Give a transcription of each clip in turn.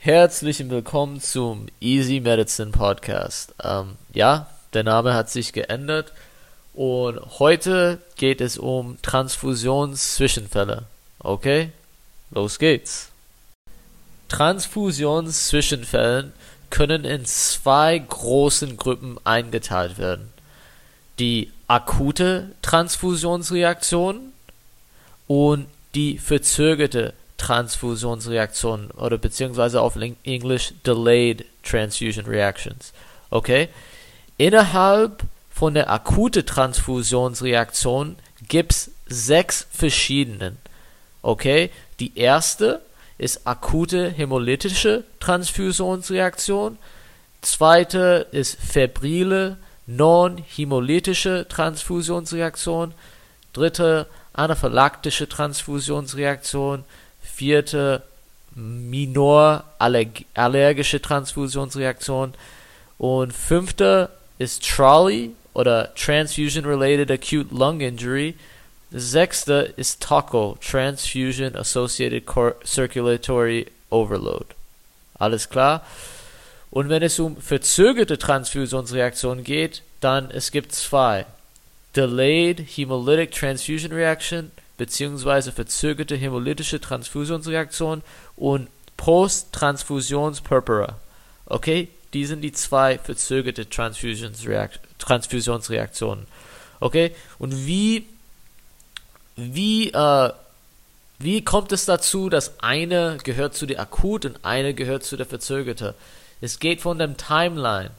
Herzlich willkommen zum Easy Medicine Podcast. Ähm, ja, der Name hat sich geändert und heute geht es um Transfusionszwischenfälle. Okay, los geht's. Transfusionszwischenfällen können in zwei großen Gruppen eingeteilt werden. Die akute Transfusionsreaktion und die verzögerte Transfusionsreaktionen oder beziehungsweise auf Englisch Delayed Transfusion Reactions. Okay? Innerhalb von der akuten Transfusionsreaktion gibt es sechs verschiedenen. Okay? Die erste ist akute hämolytische Transfusionsreaktion. Zweite ist febrile non-hämolytische Transfusionsreaktion. Dritte anaphylaktische Transfusionsreaktion vierte minor allergische Transfusionsreaktion und fünfte ist Trolley oder Transfusion Related Acute Lung Injury. Sechste ist TACO, Transfusion Associated Circulatory Overload. Alles klar? Und wenn es um verzögerte Transfusionsreaktionen geht, dann es gibt zwei. Delayed Hemolytic Transfusion Reaction beziehungsweise verzögerte hämolytische Transfusionsreaktion und Post-Transfusions-Purpura. Okay, die sind die zwei verzögerte Transfusionsreaktionen. Okay, und wie, wie, äh, wie kommt es dazu, dass eine gehört zu der akut und eine gehört zu der verzögerte? Es geht von dem Timeline.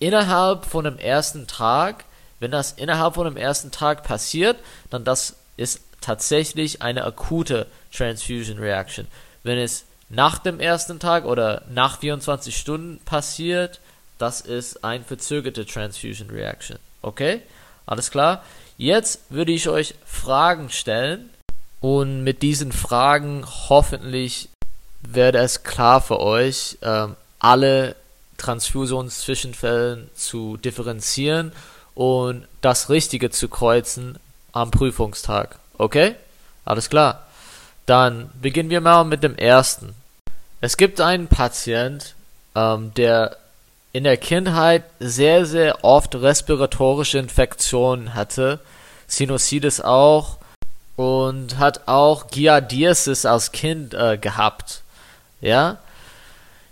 Innerhalb von dem ersten Tag, wenn das innerhalb von dem ersten Tag passiert, dann das ist tatsächlich eine akute Transfusion Reaction. Wenn es nach dem ersten Tag oder nach 24 Stunden passiert, das ist ein verzögerte Transfusion Reaction. Okay? Alles klar? Jetzt würde ich euch Fragen stellen und mit diesen Fragen hoffentlich werde es klar für euch, ähm, alle Transfusionszwischenfällen zu differenzieren und das Richtige zu kreuzen am Prüfungstag. Okay? Alles klar. Dann beginnen wir mal mit dem ersten. Es gibt einen Patient, ähm, der in der Kindheit sehr, sehr oft respiratorische Infektionen hatte, Sinusitis auch und hat auch Giardiasis als Kind äh, gehabt. Ja?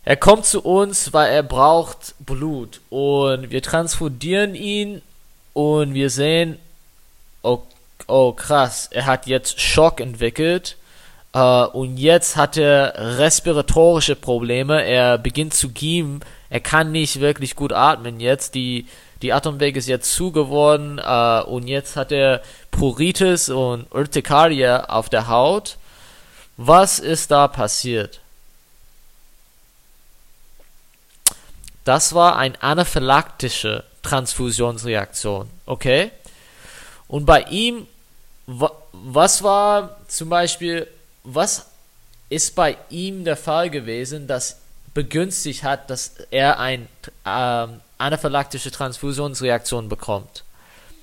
Er kommt zu uns, weil er braucht Blut und wir transfundieren ihn und wir sehen, okay, oh krass, er hat jetzt Schock entwickelt äh, und jetzt hat er respiratorische Probleme, er beginnt zu giemen, er kann nicht wirklich gut atmen jetzt, die, die Atemweg ist jetzt zu geworden äh, und jetzt hat er Pruritis und Urtikaria auf der Haut. Was ist da passiert? Das war eine anaphylaktische Transfusionsreaktion, okay? Und bei ihm was war zum Beispiel, was ist bei ihm der Fall gewesen, das begünstigt hat, dass er eine ähm, anaphylaktische Transfusionsreaktion bekommt?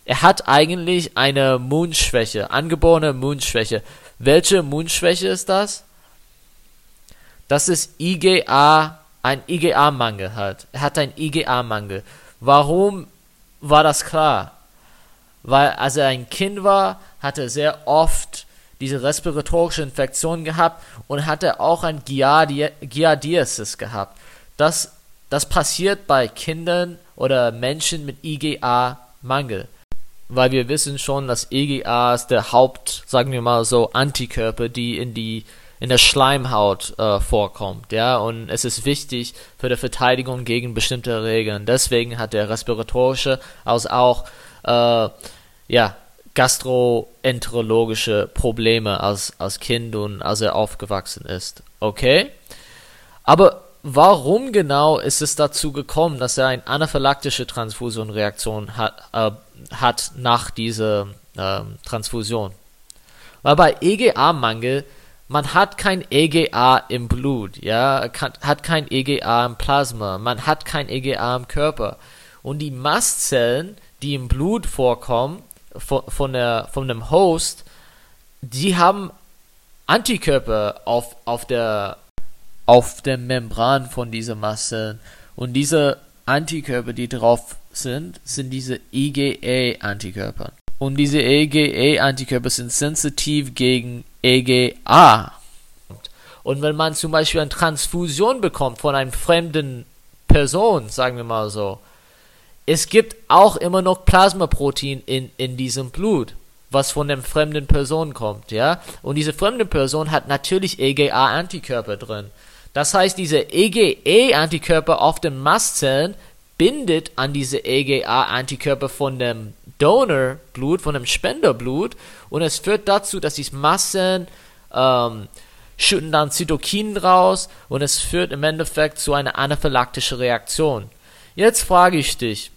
Er hat eigentlich eine Mundschwäche, angeborene Mundschwäche. Welche Mundschwäche ist das? Das ist IgA, ein IgA-Mangel hat. Er hat einen IgA-Mangel. Warum war das klar? Weil als er ein Kind war, hat er sehr oft diese respiratorische Infektion gehabt und hatte auch ein Giardiasis gehabt. Das, das passiert bei Kindern oder Menschen mit IgA-Mangel. Weil wir wissen schon, dass IgA ist der Haupt, sagen wir mal so, Antikörper, die in die in der Schleimhaut äh, vorkommt, ja, und es ist wichtig für die Verteidigung gegen bestimmte Regeln. Deswegen hat der respiratorische als auch äh, ja gastroenterologische Probleme als, als Kind und als er aufgewachsen ist. Okay? Aber warum genau ist es dazu gekommen, dass er eine anaphylaktische Transfusionreaktion hat, äh, hat nach dieser äh, Transfusion? Weil bei EGA-Mangel, man hat kein EGA im Blut, ja, hat kein EGA im Plasma, man hat kein EGA im Körper. Und die Mastzellen, die im Blut vorkommen, von, von, der, von dem Host, die haben Antikörper auf, auf der auf der Membran von dieser Mastzellen. Und diese Antikörper, die drauf sind, sind diese IgA-Antikörper. Und diese IgA-Antikörper sind sensitiv gegen EGA. Und wenn man zum Beispiel eine Transfusion bekommt von einer fremden Person, sagen wir mal so, es gibt auch immer noch Plasmaprotein in, in diesem Blut, was von der fremden Person kommt, ja. Und diese fremde Person hat natürlich EGA-Antikörper drin. Das heißt, diese EGA-Antikörper auf den Mastzellen bindet an diese EGA-Antikörper von dem Donorblut, von dem Spenderblut und es führt dazu, dass die Mastzellen ähm, schütten dann Zytokinen raus und es führt im Endeffekt zu einer anaphylaktischen Reaktion. Jetzt frage ich dich,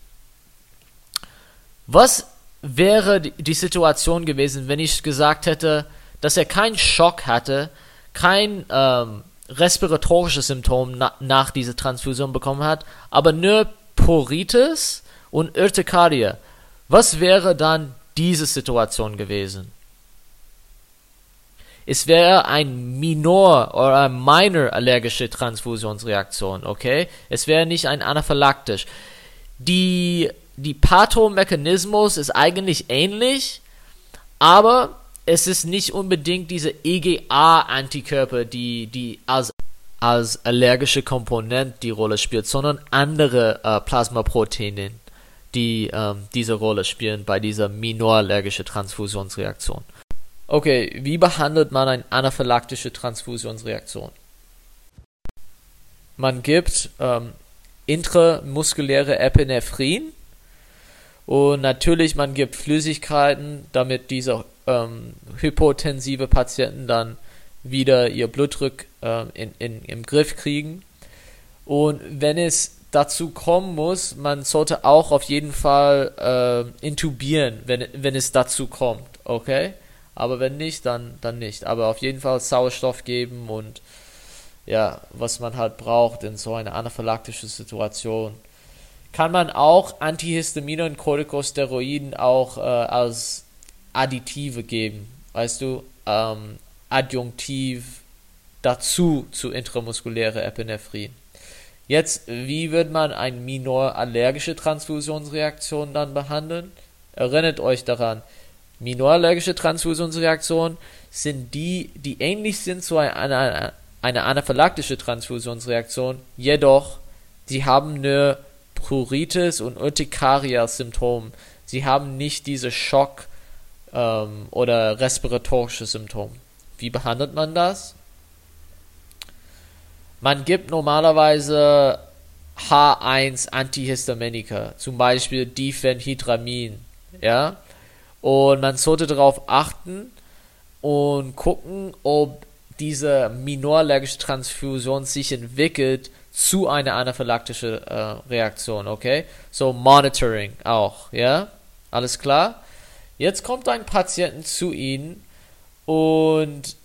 was wäre die Situation gewesen, wenn ich gesagt hätte, dass er keinen Schock hatte, kein ähm, respiratorisches Symptom na nach dieser Transfusion bekommen hat, aber nur Poritis und Urtikardie. Was wäre dann diese Situation gewesen? Es wäre ein Minor oder Minor allergische Transfusionsreaktion, okay? Es wäre nicht ein anaphylaktisch. Die, die Pathomechanismus ist eigentlich ähnlich, aber es ist nicht unbedingt diese EGA-Antikörper, die, die als, als allergische Komponent die Rolle spielt, sondern andere äh, Plasmaproteine, die ähm, diese Rolle spielen bei dieser minorallergische Transfusionsreaktion. Okay, wie behandelt man eine anaphylaktische Transfusionsreaktion? Man gibt ähm, intramuskuläre Epinephrin und natürlich man gibt Flüssigkeiten, damit diese ähm, hypotensive Patienten dann wieder ihr Blutdruck äh, in, in, im Griff kriegen. Und wenn es dazu kommen muss, man sollte auch auf jeden Fall äh, intubieren, wenn, wenn es dazu kommt, okay? Aber wenn nicht, dann, dann nicht. Aber auf jeden Fall Sauerstoff geben und ja, was man halt braucht in so einer anaphylaktische Situation. Kann man auch Antihistamine und Corticosteroiden auch äh, als Additive geben, weißt du, ähm, adjunktiv dazu zu intramuskuläre Epinephrin. Jetzt, wie wird man eine minor allergische Transfusionsreaktion dann behandeln? Erinnert euch daran, Minorallergische Transfusionsreaktionen sind die, die ähnlich sind zu einer, einer, einer anaphylaktische Transfusionsreaktion, jedoch sie haben nur Pruritis und Urtikaria-Symptome. Sie haben nicht diese Schock- ähm, oder respiratorische Symptome. Wie behandelt man das? Man gibt normalerweise H1 Antihistaminika, zum Beispiel Diphenhydramin, ja. Und man sollte darauf achten und gucken, ob diese minorallergische Transfusion sich entwickelt zu einer anaphylaktischen äh, Reaktion, okay? So Monitoring auch, ja? Alles klar? Jetzt kommt ein Patient zu Ihnen und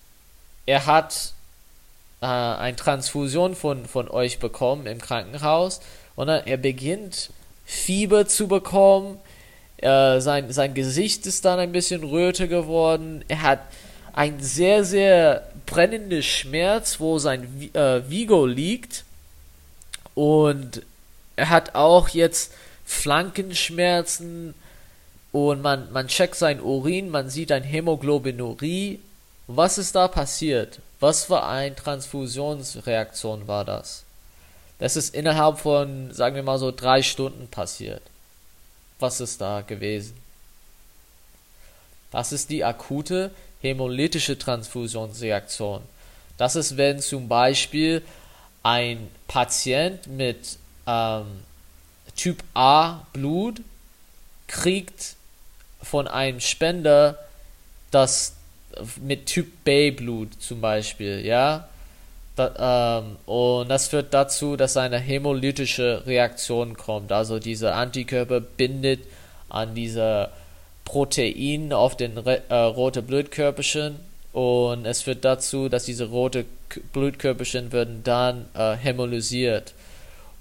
er hat äh, eine Transfusion von, von euch bekommen im Krankenhaus und er beginnt Fieber zu bekommen, äh, sein, sein Gesicht ist dann ein bisschen röter geworden. Er hat ein sehr, sehr brennender Schmerz, wo sein äh, Vigo liegt. Und er hat auch jetzt Flankenschmerzen. Und man, man checkt sein Urin, man sieht ein Hämoglobinurie. Was ist da passiert? Was für eine Transfusionsreaktion war das? Das ist innerhalb von, sagen wir mal so, drei Stunden passiert was ist da gewesen? Das ist die akute hämolytische Transfusionsreaktion. Das ist, wenn zum Beispiel ein Patient mit ähm, Typ A Blut kriegt von einem Spender das mit Typ B Blut zum Beispiel, ja, da, ähm, und das führt dazu, dass eine hämolytische Reaktion kommt. Also diese Antikörper bindet an diese Protein auf den äh, rote Blutkörperchen und es führt dazu, dass diese rote Blutkörperchen werden dann äh, hämolysiert.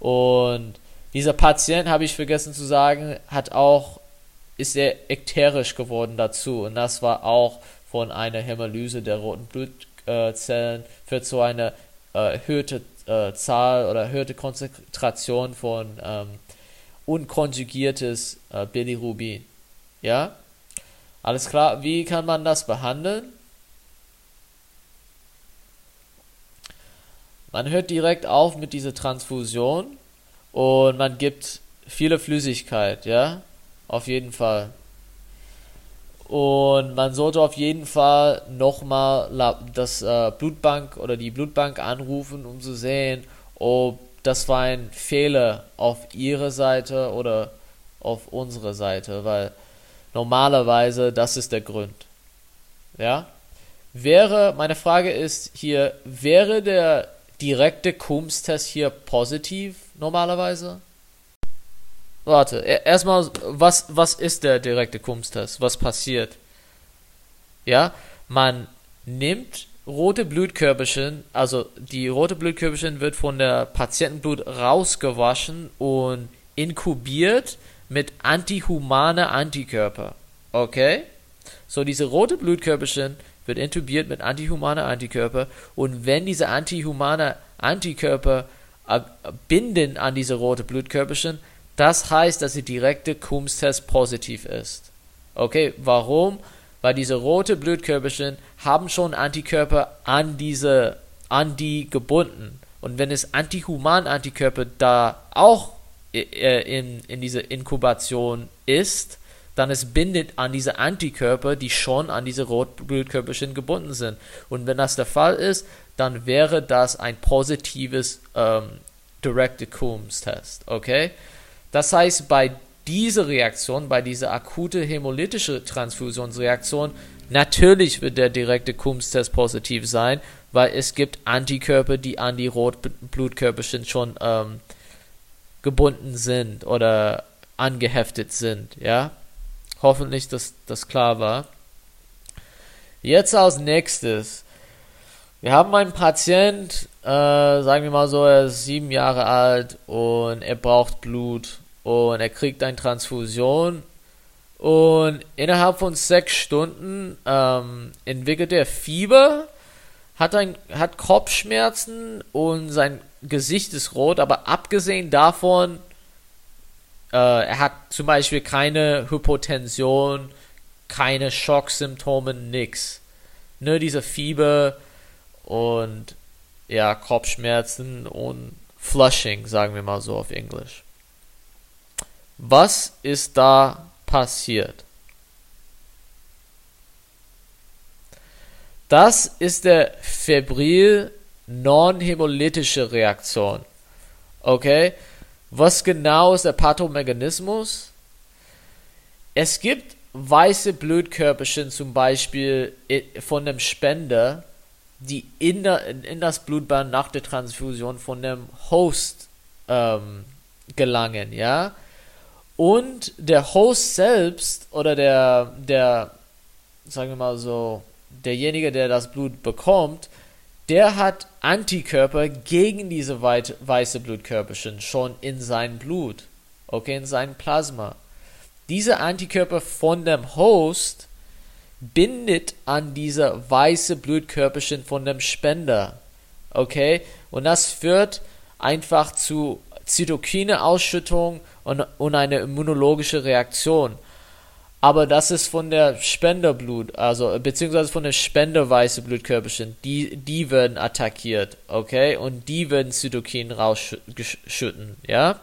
Und dieser Patient, habe ich vergessen zu sagen, hat auch ist sehr ekterisch geworden dazu und das war auch von einer Hämolyse der roten Blutzellen führt zu einer äh, erhöhte äh, Zahl oder erhöhte Konzentration von ähm, unkonjugiertes äh, Bilirubin. Ja? Alles klar, wie kann man das behandeln? Man hört direkt auf mit dieser Transfusion und man gibt viele Flüssigkeit, ja? Auf jeden Fall. Und man sollte auf jeden Fall nochmal das äh, Blutbank oder die Blutbank anrufen, um zu sehen, ob das war ein Fehler auf ihre Seite oder auf unsere Seite, weil normalerweise das ist der Grund. Ja? Wäre, meine Frage ist hier, wäre der direkte Coombs-Test hier positiv normalerweise? Warte, erstmal, was, was ist der direkte Coombs-Test? Was passiert? Ja, man nimmt rote Blutkörperchen, also die rote Blutkörperchen wird von der Patientenblut rausgewaschen und inkubiert mit antihumane Antikörper. Okay? So, diese rote Blutkörperchen wird intubiert mit antihumane Antikörper und wenn diese antihumane Antikörper binden an diese rote Blutkörperchen, das heißt, dass die direkte Coombs-Test positiv ist. Okay, warum? Weil diese rote Blutkörperchen haben schon Antikörper an diese, an die gebunden. Und wenn es antihuman Antikörper da auch äh, in, in diese Inkubation ist, dann es bindet an diese Antikörper, die schon an diese Rotblutkörperchen gebunden sind. Und wenn das der Fall ist, dann wäre das ein positives ähm, Directed Coombs Test. Okay? Das heißt, bei dieser Reaktion, bei dieser akute hämolytische Transfusionsreaktion, natürlich wird der direkte Coombs-Test positiv sein, weil es gibt Antikörper, die an die Rotblutkörperchen schon ähm, gebunden sind oder angeheftet sind, ja. Hoffentlich, dass das klar war. Jetzt als nächstes. Wir haben einen Patient, äh, sagen wir mal so, er ist sieben Jahre alt und er braucht Blut und er kriegt eine Transfusion und innerhalb von sechs Stunden ähm, entwickelt er Fieber, hat, ein, hat Kopfschmerzen und sein Gesicht ist rot, aber abgesehen davon, äh, er hat zum Beispiel keine Hypotension, keine Schocksymptome, nix. Nur diese Fieber und ja, Kopfschmerzen und Flushing, sagen wir mal so auf Englisch. Was ist da passiert? Das ist der febril non-hämolytische Reaktion. Okay? Was genau ist der Pathomechanismus? Es gibt weiße Blutkörperchen zum Beispiel von dem Spender, die in, der, in das Blutbahn nach der Transfusion von dem Host ähm, gelangen, ja. Und der Host selbst oder der, der, sagen wir mal so, derjenige, der das Blut bekommt, der hat Antikörper gegen diese weiße Blutkörperchen schon in sein Blut, okay, in sein Plasma. Diese Antikörper von dem Host bindet an diese weiße Blutkörperchen von dem Spender, okay, und das führt einfach zu Zytokine-Ausschüttung und, und eine immunologische Reaktion. Aber das ist von der Spenderblut, also beziehungsweise von der Spenderweiße Blutkörperchen, die, die werden attackiert, okay? Und die werden Zytokine rausschütten, ja?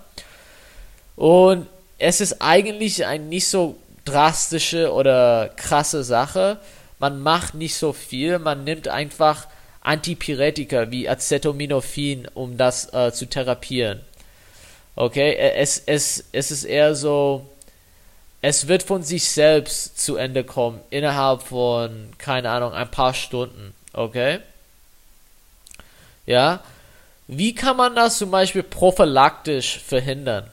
Und es ist eigentlich eine nicht so drastische oder krasse Sache. Man macht nicht so viel, man nimmt einfach Antipyretika wie Acetaminophen, um das äh, zu therapieren. Okay, es, es, es ist eher so, es wird von sich selbst zu Ende kommen, innerhalb von, keine Ahnung, ein paar Stunden. Okay? Ja? Wie kann man das zum Beispiel prophylaktisch verhindern?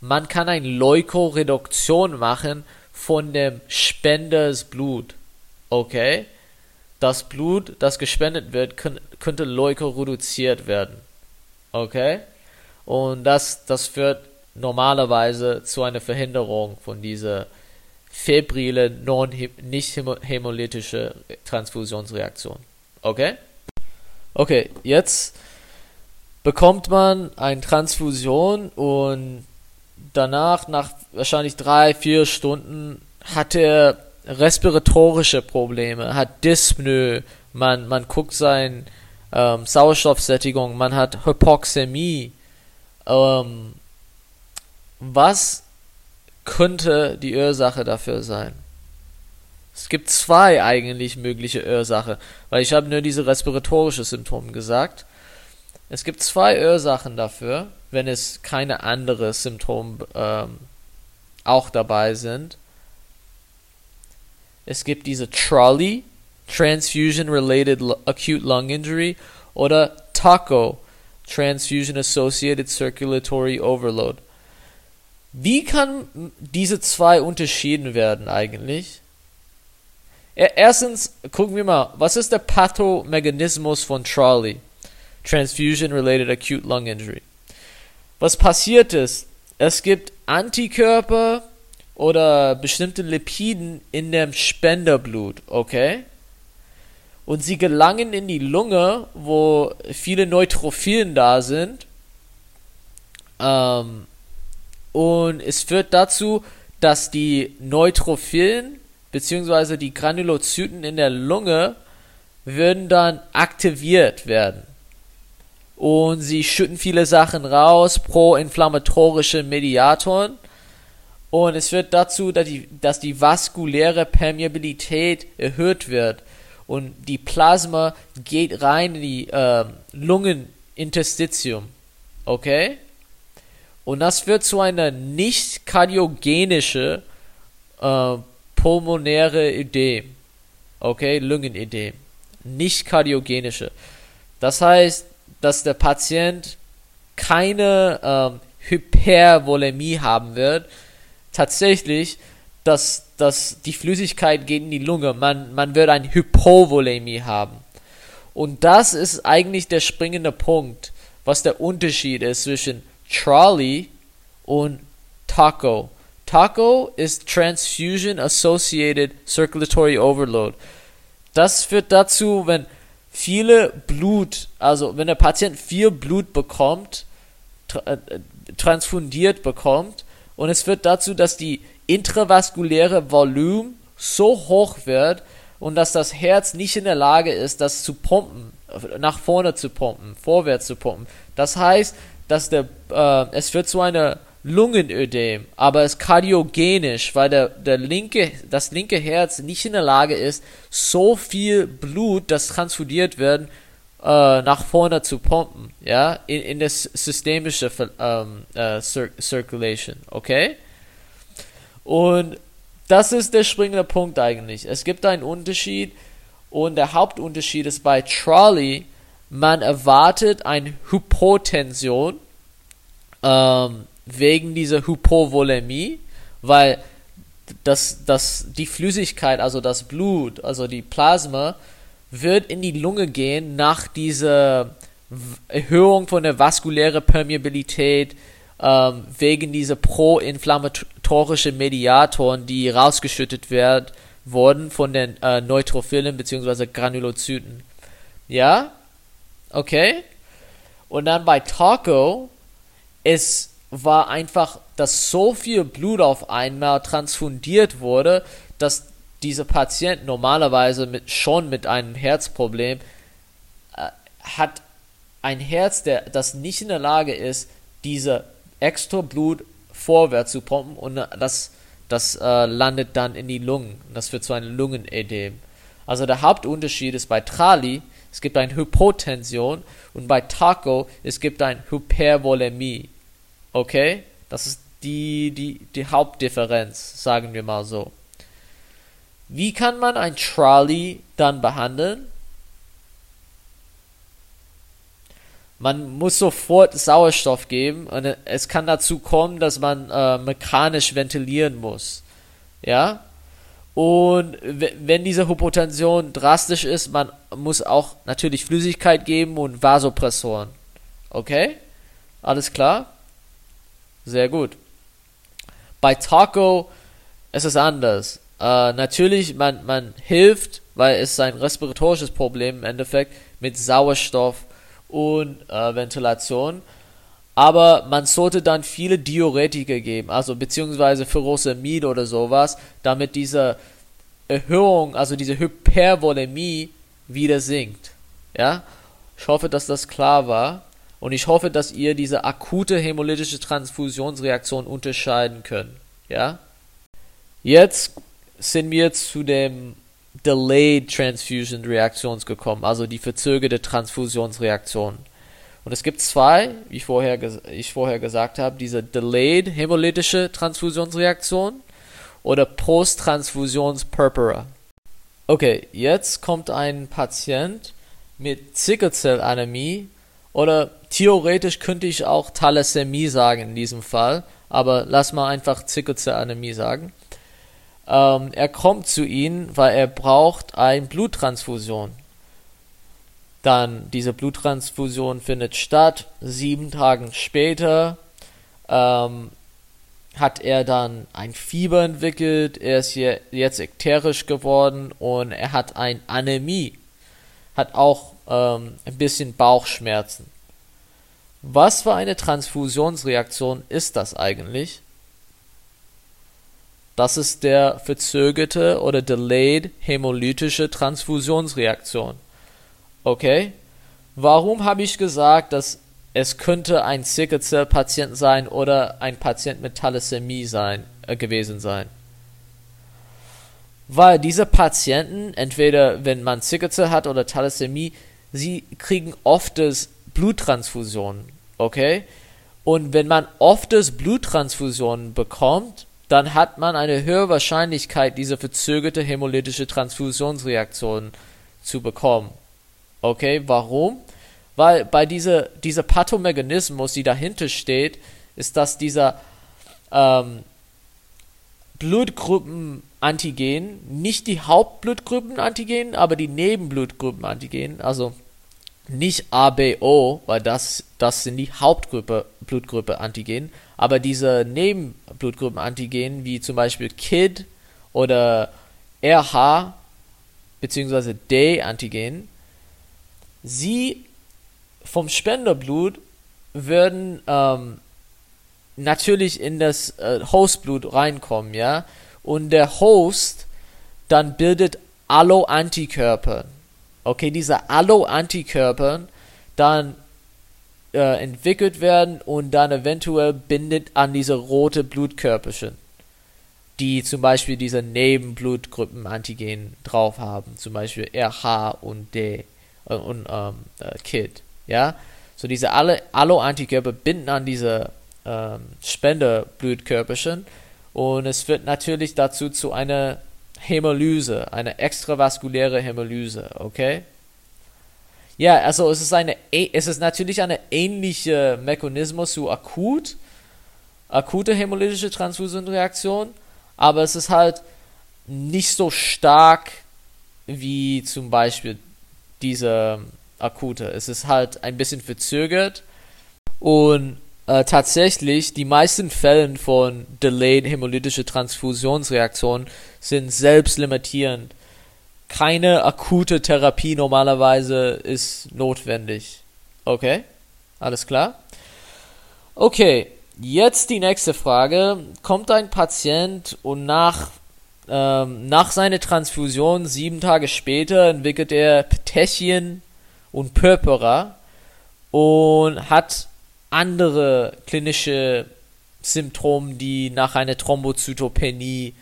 Man kann eine Leukoreduktion machen von dem Spenders Blut. Okay? das Blut, das gespendet wird, könnte Leuko reduziert werden. Okay? Und das, das führt normalerweise zu einer Verhinderung von dieser febrile, nicht hämolytische Transfusionsreaktion. Okay? Okay, jetzt bekommt man eine Transfusion und danach, nach wahrscheinlich drei, vier Stunden, hat er respiratorische Probleme, hat Dyspnoe, man, man guckt sein ähm, Sauerstoffsättigung, man hat Hypoxämie. Ähm, was könnte die Ursache dafür sein? Es gibt zwei eigentlich mögliche Ursachen, weil ich habe nur diese respiratorische Symptome gesagt. Es gibt zwei Ursachen dafür, wenn es keine anderen Symptome ähm, auch dabei sind. Es gibt diese Trolley, Transfusion-Related Acute Lung Injury, oder TACO, Transfusion-Associated Circulatory Overload. Wie kann diese zwei unterschieden werden eigentlich? Erstens gucken wir mal, was ist der Pathomechanismus von Trolley? Transfusion-Related Acute Lung Injury. Was passiert ist, es gibt Antikörper oder bestimmte Lipiden in dem Spenderblut, okay? Und sie gelangen in die Lunge, wo viele Neutrophilen da sind. Ähm, und es führt dazu, dass die Neutrophilen bzw. die Granulozyten in der Lunge würden dann aktiviert werden. Und sie schütten viele Sachen raus, pro-inflammatorische Mediatoren. Und es führt dazu, dass die, dass die vaskuläre Permeabilität erhöht wird. Und die Plasma geht rein in die äh, Lungeninterstitium. Okay? Und das führt zu einer nicht kardiogenische äh, pulmonäre Ödem. Okay, Lungenödem. Nicht kardiogenische. Das heißt, dass der Patient keine ähm, Hypervolemie haben wird. Tatsächlich, dass, dass die Flüssigkeit geht in die Lunge. Man, man wird eine Hypovolemie haben. Und das ist eigentlich der springende Punkt, was der Unterschied ist zwischen Trolley und Taco. Taco ist Transfusion Associated Circulatory Overload. Das führt dazu, wenn viele Blut, also wenn der Patient viel Blut bekommt, tra äh, transfundiert bekommt, und es führt dazu, dass die intravaskuläre Volumen so hoch wird und dass das Herz nicht in der Lage ist, das zu pumpen, nach vorne zu pumpen, vorwärts zu pumpen. Das heißt, dass der, äh, es wird zu einer Lungenödem, aber es ist kardiogenisch, weil der, der linke, das linke Herz nicht in der Lage ist, so viel Blut, das transfundiert wird, äh, nach vorne zu pumpen, ja, in, in das systemische ähm, äh, Cir Circulation, okay? Und das ist der springende Punkt eigentlich. Es gibt einen Unterschied und der Hauptunterschied ist bei Trolley, man erwartet eine Hypotension ähm, wegen dieser Hypovolemie, weil das, das, die Flüssigkeit, also das Blut, also die Plasma, wird in die Lunge gehen nach dieser Erhöhung von der vaskulären Permeabilität ähm, wegen dieser pro-inflammatorischen Mediatoren, die rausgeschüttet werden, wurden von den äh, Neutrophilen bzw. Granulozyten. Ja? Okay? Und dann bei Taco, es war einfach, dass so viel Blut auf einmal transfundiert wurde, dass dieser Patient normalerweise mit, schon mit einem Herzproblem äh, hat ein Herz, der das nicht in der Lage ist, diese extra Blut vorwärts zu pumpen und das, das äh, landet dann in die Lungen. Das führt zu einem Lungenödem. Also der Hauptunterschied ist bei Trali, es gibt eine Hypotension und bei Taco, es gibt eine Hypervolemie. Okay? Das ist die, die, die Hauptdifferenz, sagen wir mal so. Wie kann man ein Trolley dann behandeln? Man muss sofort Sauerstoff geben und es kann dazu kommen, dass man äh, mechanisch ventilieren muss. Ja? Und wenn diese Hypotension drastisch ist, man muss auch natürlich Flüssigkeit geben und Vasopressoren. Okay? Alles klar? Sehr gut. Bei Taco es ist anders. Äh, natürlich, man, man hilft, weil es ein respiratorisches Problem im Endeffekt mit Sauerstoff und äh, Ventilation. Aber man sollte dann viele Diuretika geben, also beziehungsweise Furosemid oder sowas, damit diese Erhöhung, also diese Hypervolemie wieder sinkt. Ja? Ich hoffe, dass das klar war. Und ich hoffe, dass ihr diese akute hämolytische Transfusionsreaktion unterscheiden könnt. Ja? Jetzt sind wir zu dem Delayed Transfusion Reaktions gekommen, also die verzögerte Transfusionsreaktion. Und es gibt zwei, wie vorher, ich vorher gesagt habe, diese Delayed hämolytische Transfusionsreaktion oder Post-Transfusions-Purpura. Okay, jetzt kommt ein Patient mit Sickle-Cell-Anämie oder theoretisch könnte ich auch Thalassämie sagen in diesem Fall, aber lass mal einfach Sickle-Cell-Anämie sagen. Ähm, er kommt zu ihnen, weil er braucht eine Bluttransfusion. Dann diese Bluttransfusion findet statt. Sieben Tage später ähm, hat er dann ein Fieber entwickelt. Er ist hier jetzt ekterisch geworden und er hat ein Anämie. Hat auch ähm, ein bisschen Bauchschmerzen. Was für eine Transfusionsreaktion ist das eigentlich? Das ist der verzögerte oder delayed hämolytische Transfusionsreaktion. Okay? Warum habe ich gesagt, dass es könnte ein Sickle Cell Patient sein oder ein Patient mit Thalassämie sein äh, gewesen sein? Weil diese Patienten, entweder wenn man Sickle Cell hat oder Thalassämie, sie kriegen oft Bluttransfusionen, okay? Und wenn man oft Bluttransfusionen bekommt, dann hat man eine höhere Wahrscheinlichkeit, diese verzögerte hämolytische Transfusionsreaktion zu bekommen. Okay, warum? Weil bei dieser, dieser Pathomechanismus, die dahinter steht, ist, dass dieser ähm, Blutgruppenantigen, nicht die Hauptblutgruppenantigen, aber die Nebenblutgruppenantigen, also nicht ABO, weil das, das sind die Hauptgruppe Blutgruppe Antigen, aber diese Nebenblutgruppenantigen, wie zum Beispiel KID oder RH bzw. D-Antigen, sie vom Spenderblut würden ähm, natürlich in das äh, Hostblut reinkommen, ja, und der Host dann bildet Allo-Antikörper. Okay, diese Allo-Antikörper dann äh, entwickelt werden und dann eventuell bindet an diese rote Blutkörperchen, die zum Beispiel diese Nebenblutgruppenantigen drauf haben, zum Beispiel RH und D äh, und ähm, äh, KIT, ja. So diese alle Allo-Antikörper binden an diese ähm, Spenderblutkörperchen und es wird natürlich dazu zu einer Hämolyse, eine extravaskuläre Hämolyse, okay? Ja, also es ist eine, es ist natürlich eine ähnliche Mechanismus zu akut, akute hämolytische Transfusionreaktion, aber es ist halt nicht so stark wie zum Beispiel diese akute. Es ist halt ein bisschen verzögert und äh, tatsächlich die meisten Fällen von delayed hämolytische Transfusionsreaktionen sind selbstlimitierend keine akute Therapie normalerweise ist notwendig. Okay? Alles klar? Okay, jetzt die nächste Frage. Kommt ein Patient und nach, ähm, nach seiner Transfusion, sieben Tage später, entwickelt er Petechien und Purpura und hat andere klinische Symptome, die nach einer Thrombozytopenie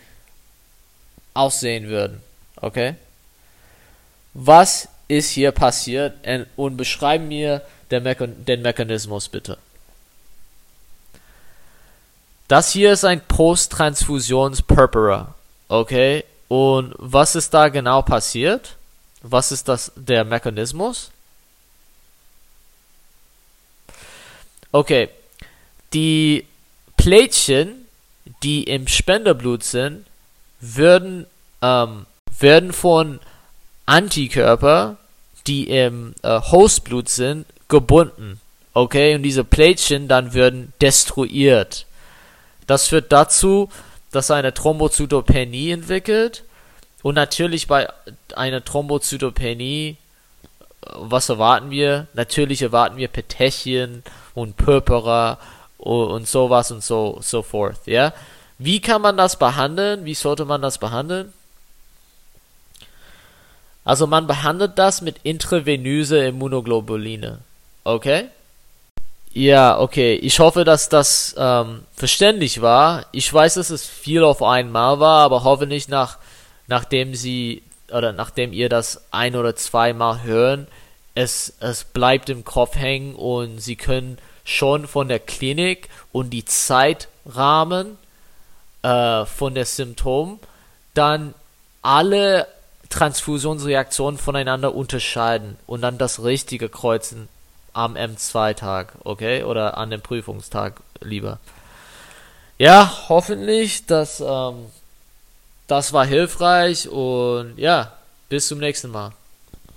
aussehen würden. Okay? was ist hier passiert und beschreib mir Mechan den Mechanismus bitte. Das hier ist ein Post-Transfusions-Purpura, okay? Und was ist da genau passiert? Was ist das der Mechanismus? Okay, die Plätchen, die im Spenderblut sind, würden, ähm, werden von Antikörper, die im äh, Hostblut sind, gebunden. Okay, und diese Plätchen dann würden destruiert. Das führt dazu, dass eine Thrombozytopenie entwickelt. Und natürlich bei einer Thrombozytopenie, was erwarten wir? Natürlich erwarten wir Petechien und Purpura und sowas und so, so forth, ja. Wie kann man das behandeln? Wie sollte man das behandeln? Also man behandelt das mit intravenöse Immunoglobuline. Okay? Ja, okay. Ich hoffe, dass das ähm, verständlich war. Ich weiß, dass es viel auf einmal war, aber hoffentlich nach, nachdem Sie oder nachdem ihr das ein oder zweimal hören, es, es bleibt im Kopf hängen und Sie können schon von der Klinik und die Zeitrahmen äh, von der Symptom dann alle Transfusionsreaktionen voneinander unterscheiden und dann das Richtige kreuzen am M2-Tag, okay? Oder an dem Prüfungstag lieber. Ja, hoffentlich, dass ähm, das war hilfreich und ja, bis zum nächsten Mal.